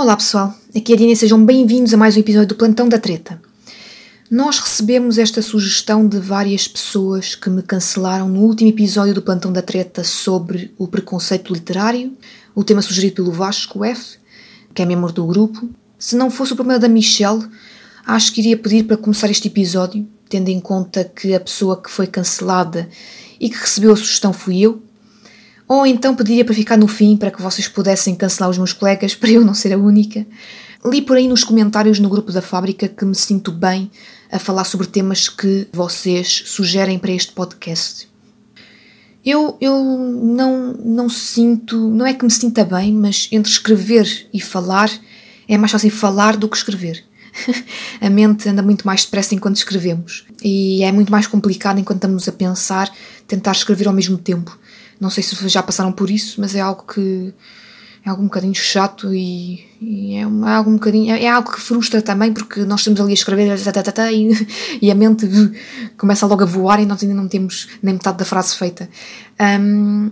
Olá pessoal, aqui é a Dina e sejam bem-vindos a mais um episódio do Plantão da Treta. Nós recebemos esta sugestão de várias pessoas que me cancelaram no último episódio do Plantão da Treta sobre o preconceito literário, o tema sugerido pelo Vasco F, que é membro do grupo. Se não fosse o problema da Michelle, acho que iria pedir para começar este episódio, tendo em conta que a pessoa que foi cancelada e que recebeu a sugestão fui eu, ou então pediria para ficar no fim para que vocês pudessem cancelar os meus colegas para eu não ser a única. Li por aí nos comentários no grupo da fábrica que me sinto bem a falar sobre temas que vocês sugerem para este podcast. Eu, eu não, não sinto, não é que me sinta bem, mas entre escrever e falar é mais fácil falar do que escrever. a mente anda muito mais depressa enquanto escrevemos e é muito mais complicado enquanto estamos a pensar, tentar escrever ao mesmo tempo. Não sei se já passaram por isso, mas é algo que é algo um bocadinho chato e, e é, é, algo um bocadinho é, algo que frustra também porque nós estamos ali a escrever e, e, a mente começa logo a voar e nós ainda não temos nem metade da frase feita. Um,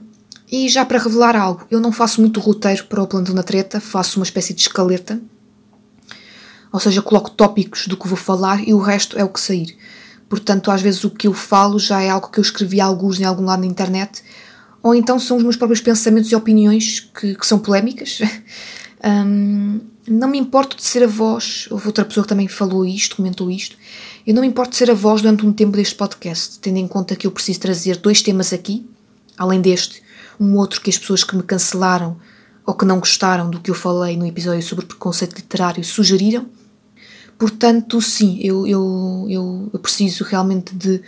e já para revelar algo, eu não faço muito roteiro para o plantão da treta, faço uma espécie de escaleta, ou seja, coloco tópicos do que vou falar e o resto é o que sair. Portanto, às vezes o que eu falo já é algo que eu escrevi alguns em algum lado na internet ou então são os meus próprios pensamentos e opiniões que, que são polémicas. um, não me importo de ser a voz, houve outra pessoa que também falou isto, comentou isto. Eu não me importo de ser a voz durante um tempo deste podcast, tendo em conta que eu preciso trazer dois temas aqui, além deste, um outro que as pessoas que me cancelaram ou que não gostaram do que eu falei no episódio sobre preconceito literário sugeriram. Portanto, sim, eu, eu, eu, eu preciso realmente de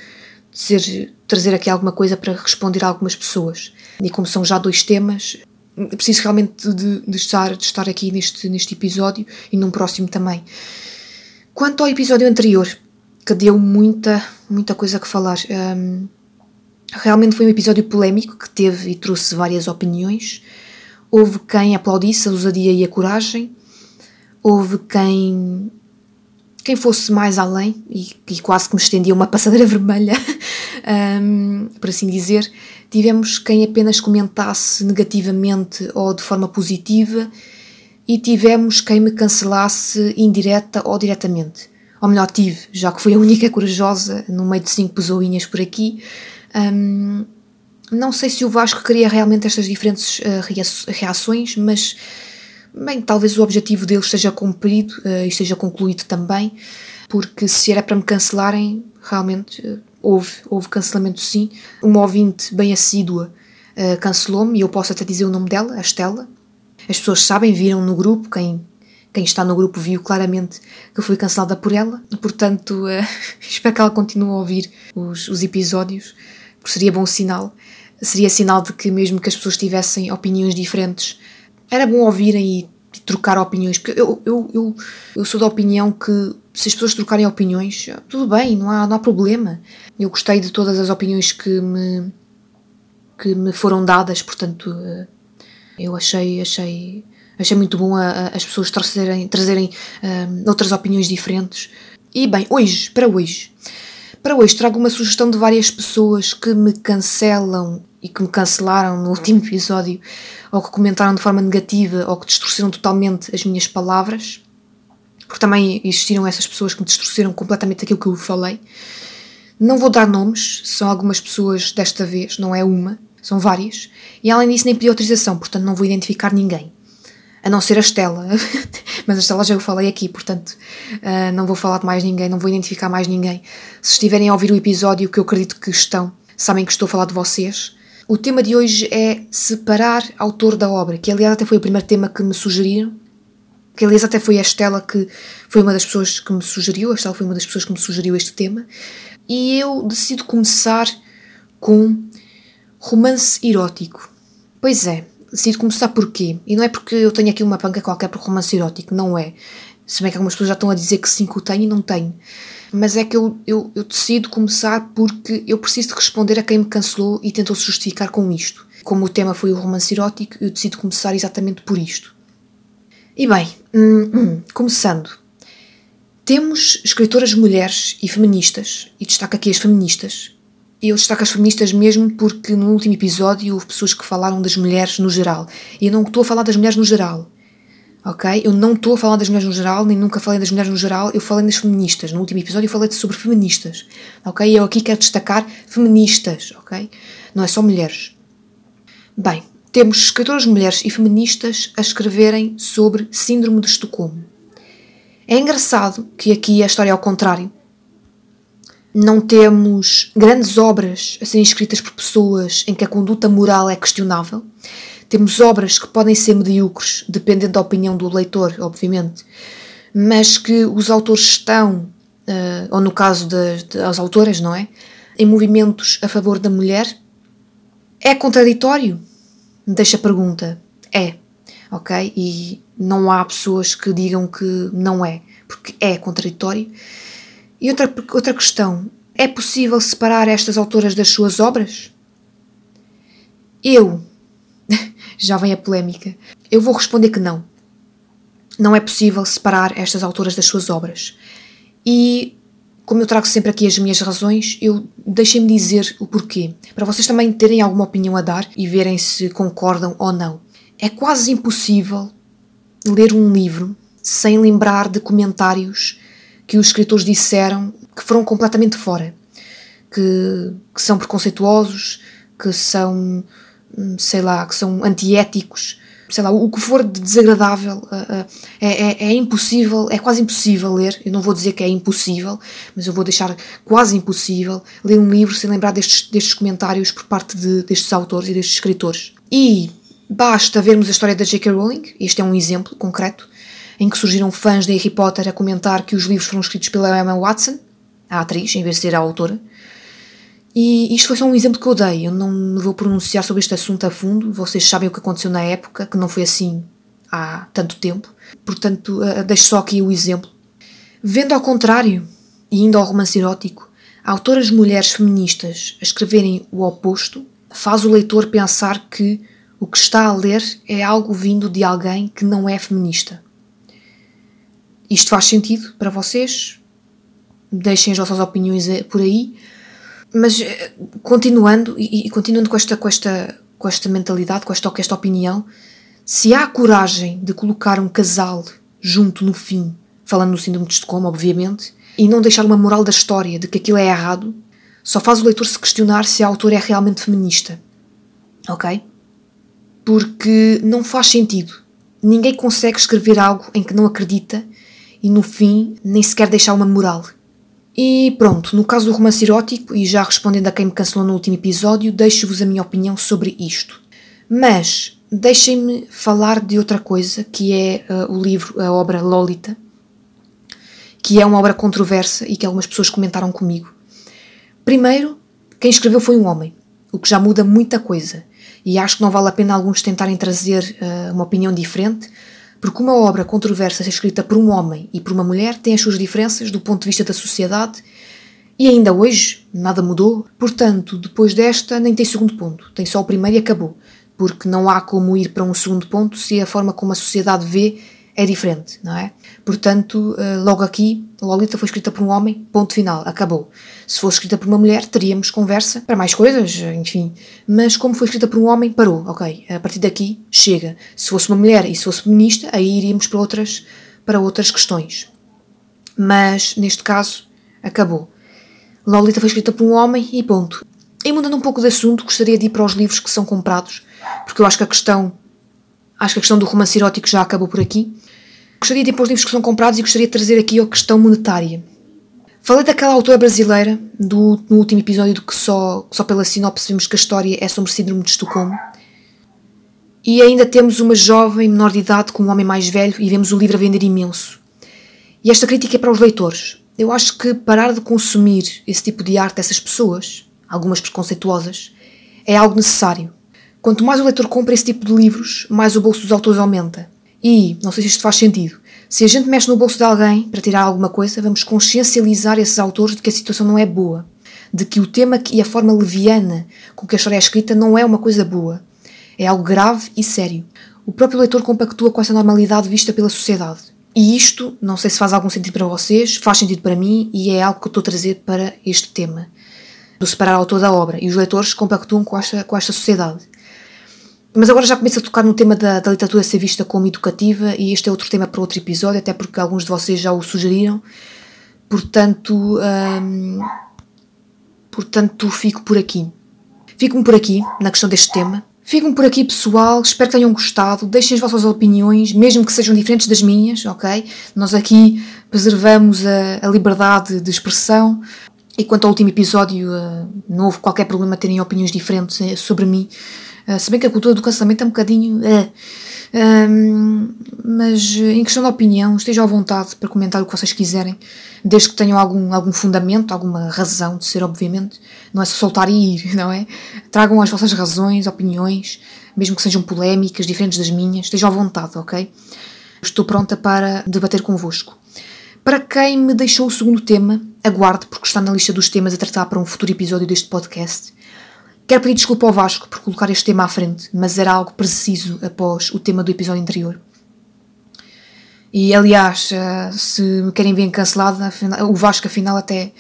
trazer aqui alguma coisa para responder a algumas pessoas. E como são já dois temas, preciso realmente de, de, estar, de estar aqui neste, neste episódio e num próximo também. Quanto ao episódio anterior, que deu muita, muita coisa que falar, um, realmente foi um episódio polémico que teve e trouxe várias opiniões. Houve quem aplaudisse a ousadia e a coragem, houve quem quem fosse mais além e, e quase que me estendia uma passadeira vermelha, um, por assim dizer, tivemos quem apenas comentasse negativamente ou de forma positiva e tivemos quem me cancelasse indireta ou diretamente. Ou melhor, tive, já que fui a única corajosa no meio de cinco pessoinhas por aqui. Um, não sei se o Vasco queria realmente estas diferentes uh, reações, mas bem, talvez o objetivo dele esteja cumprido uh, e esteja concluído também, porque se era para me cancelarem, realmente uh, houve, houve cancelamento sim. Uma ouvinte bem assídua uh, cancelou-me e eu posso até dizer o nome dela, a Estela. As pessoas sabem, viram no grupo, quem, quem está no grupo viu claramente que fui cancelada por ela, portanto espero que ela continue a ouvir os, os episódios, porque seria bom sinal. Seria sinal de que, mesmo que as pessoas tivessem opiniões diferentes era bom ouvirem e, e trocar opiniões, porque eu, eu, eu, eu sou da opinião que se as pessoas trocarem opiniões, tudo bem, não há, não há problema. Eu gostei de todas as opiniões que me, que me foram dadas, portanto, eh, eu achei, achei, achei muito bom a, a, as pessoas trazerem, trazerem eh, outras opiniões diferentes. E bem, hoje, para hoje, para hoje trago uma sugestão de várias pessoas que me cancelam e que me cancelaram no último episódio, ou que comentaram de forma negativa, ou que distorceram totalmente as minhas palavras, porque também existiram essas pessoas que me distorceram completamente aquilo que eu falei. Não vou dar nomes, são algumas pessoas desta vez, não é uma, são várias, e além disso nem pedi autorização, portanto não vou identificar ninguém. A não ser a Estela, mas a Estela já eu falei aqui, portanto uh, não vou falar de mais ninguém, não vou identificar mais ninguém. Se estiverem a ouvir o episódio, que eu acredito que estão, sabem que estou a falar de vocês, o tema de hoje é separar autor da obra, que aliás até foi o primeiro tema que me sugeriram, que aliás até foi a Estela que foi uma das pessoas que me sugeriu, a Estela foi uma das pessoas que me sugeriu este tema, e eu decido começar com romance erótico. Pois é, decido começar porquê? E não é porque eu tenho aqui uma panca qualquer por romance erótico, não é. Se bem que algumas pessoas já estão a dizer que sim, que o tenho e não tenho mas é que eu, eu, eu decido começar porque eu preciso de responder a quem me cancelou e tentou se justificar com isto. Como o tema foi o romance erótico, eu decido começar exatamente por isto. E bem, hum, hum, começando. Temos escritoras mulheres e feministas, e destaco aqui as feministas. Eu destaco as feministas mesmo porque no último episódio houve pessoas que falaram das mulheres no geral. E eu não estou a falar das mulheres no geral. ok? Eu não estou a falar das mulheres no geral, nem nunca falei das mulheres no geral, eu falei das feministas. No último episódio eu falei sobre feministas, ok? Eu aqui quero destacar feministas, ok? Não é só mulheres. Bem, temos escritoras mulheres e feministas a escreverem sobre Síndrome de Estocolmo. É engraçado que aqui a história é ao contrário. Não temos grandes obras a serem escritas por pessoas em que a conduta moral é questionável. Temos obras que podem ser medíocres, dependendo da opinião do leitor, obviamente, mas que os autores estão, uh, ou no caso das, das autoras, não é? Em movimentos a favor da mulher. É contraditório? Deixa a pergunta. É ok? E não há pessoas que digam que não é, porque é contraditório. E outra, outra questão: é possível separar estas autoras das suas obras? Eu. Já vem a polémica. Eu vou responder que não. Não é possível separar estas autoras das suas obras. E, como eu trago sempre aqui as minhas razões, eu deixem-me dizer o porquê, para vocês também terem alguma opinião a dar e verem se concordam ou não. É quase impossível ler um livro sem lembrar de comentários que os escritores disseram que foram completamente fora, que, que são preconceituosos, que são, sei lá, que são antiéticos, sei lá, o que for de desagradável uh, uh, é, é, é, impossível, é quase impossível ler. Eu não vou dizer que é impossível, mas eu vou deixar quase impossível ler um livro sem lembrar destes, destes comentários por parte de, destes autores e destes escritores. E Basta vermos a história da J.K. Rowling, este é um exemplo concreto, em que surgiram fãs de Harry Potter a comentar que os livros foram escritos pela Emma Watson, a atriz, em vez de ser a autora. E isto foi só um exemplo que eu dei. Eu não me vou pronunciar sobre este assunto a fundo. Vocês sabem o que aconteceu na época, que não foi assim há tanto tempo. Portanto, uh, deixo só aqui o exemplo. Vendo ao contrário, e indo ao romance erótico, autoras mulheres feministas a escreverem o oposto, faz o leitor pensar que o que está a ler é algo vindo de alguém que não é feminista. Isto faz sentido para vocês? Deixem as vossas opiniões eh, por aí. Mas eh, continuando e, continuando com esta, com esta, com esta mentalidade, com esta, com esta opinião, se há coragem de colocar um casal junto no fim, falando no síndrome de Estocolmo, obviamente, e não deixar uma moral da história de que aquilo é errado, só faz o leitor se questionar se a autora é realmente feminista. Ok? porque não faz sentido. Ninguém consegue escrever algo em que não acredita e no fim nem sequer deixar uma moral. E pronto, no caso do romance erótico, e já respondendo a quem me cancelou no último episódio, deixo-vos a minha opinião sobre isto. Mas deixem-me falar de outra coisa, que é uh, o livro, a obra Lolita, que é uma obra controversa e que algumas pessoas comentaram comigo. Primeiro, quem escreveu foi um homem, o que já muda muita coisa e acho que não vale a pena alguns tentarem trazer uh, uma opinião diferente, porque uma obra controversa escrita por um homem e por uma mulher tem as suas diferenças do ponto de vista da sociedade e ainda hoje nada mudou. Portanto, depois desta, nem tem segundo ponto, tem só o primeiro e acabou, porque não há como ir para um segundo ponto se a forma como a sociedade vê é diferente, não é? Portanto, eh, logo aqui, Lolita foi escrita por um homem, ponto final, acabou. Se fosse escrita por uma mulher, teríamos conversa para mais coisas, enfim. Mas como foi escrita por um homem, parou, ok. A partir daqui, chega. Se fosse uma mulher e se fosse feminista, aí iríamos para outras, para outras questões. Mas, neste caso, acabou. Lolita foi escrita por um homem e ponto. E mudando um pouco de assunto, gostaria de ir para os livros que são comprados, porque eu acho que a questão acho que a questão do romance erótico já acabou por aqui. Gostaria de ir para os livros que são comprados e gostaria de trazer aqui a questão monetária. Falei daquela autora brasileira do, no último episódio do que só, só pela sinopse vimos que a história é sobre síndrome de Estocolmo. E ainda temos uma jovem menor de idade com um homem mais velho e vemos o livro a vender imenso. E esta crítica é para os leitores. Eu acho que parar de consumir esse tipo de arte dessas pessoas, algumas preconceituosas, é algo necessário. Quanto mais o leitor compra esse tipo de livros, mais o bolso dos autores aumenta. E, não sei se isto faz sentido, se a gente mexe no bolso de alguém para tirar alguma coisa, vamos consciencializar esses autores de que a situação não é boa, de que o tema e a forma leviana com que a história é escrita não é uma coisa boa. É algo grave e sério. O próprio leitor compactua com essa normalidade vista pela sociedade. E isto, não sei se faz algum sentido para vocês, faz sentido para mim e é algo que eu estou a trazer para este tema, do separar o autor da obra. E os leitores compactuam com esta, com esta sociedade. Mas agora já começo a tocar no tema da, da literatura ser vista como educativa e este é outro tema para outro episódio, até porque alguns de vocês já o sugeriram. Portanto, hum, portanto fico por aqui. Fico-me por aqui na questão deste tema. Fico-me por aqui, pessoal. Espero que tenham gostado. Deixem as vossas opiniões, mesmo que sejam diferentes das minhas, ok? Nós aqui preservamos a, a liberdade de expressão. E quanto ao último episódio, uh, não houve qualquer problema terem opiniões diferentes uh, sobre mim. Uh, se bem que a cultura do cancelamento é um bocadinho. Um, mas em questão de opinião, estejam à vontade para comentar o que vocês quiserem, desde que tenham algum, algum fundamento, alguma razão de ser, obviamente. Não é só soltar e ir, não é? Tragam as vossas razões, opiniões, mesmo que sejam polémicas, diferentes das minhas, estejam à vontade, ok? Estou pronta para debater convosco. Para quem me deixou o segundo tema, aguarde, porque está na lista dos temas a tratar para um futuro episódio deste podcast. Quero pedir desculpa ao Vasco por colocar este tema à frente, mas era algo preciso após o tema do episódio anterior. E aliás, eh, se me querem ver cancelado, o Vasco afinal até,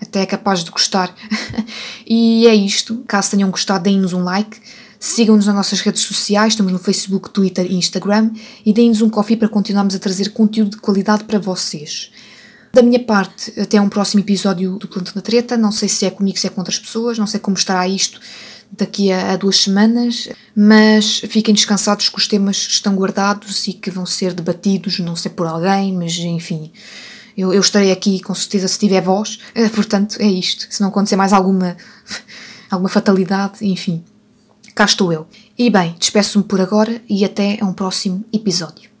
até é capaz de gostar. e é isto. Caso tenham gostado, deem-nos um like. Sigam-nos nas nossas redes sociais, estamos no Facebook, Twitter e Instagram e deem-nos um coffee para continuarmos a trazer conteúdo de qualidade para vocês. Da minha parte, até um próximo episódio do Plantão da Treta. Não sei se é comigo, se é com outras pessoas, não sei como estará isto daqui a, a duas semanas, mas fiquem descansados que os temas estão guardados e que vão ser debatidos, não sei por alguém, mas enfim. Eu, eu estarei aqui com certeza se tiver voz, portanto é isto. Se não acontecer mais alguma, alguma fatalidade, enfim cá estou eu. E bem, despeço-me por agora e até a um próximo episódio.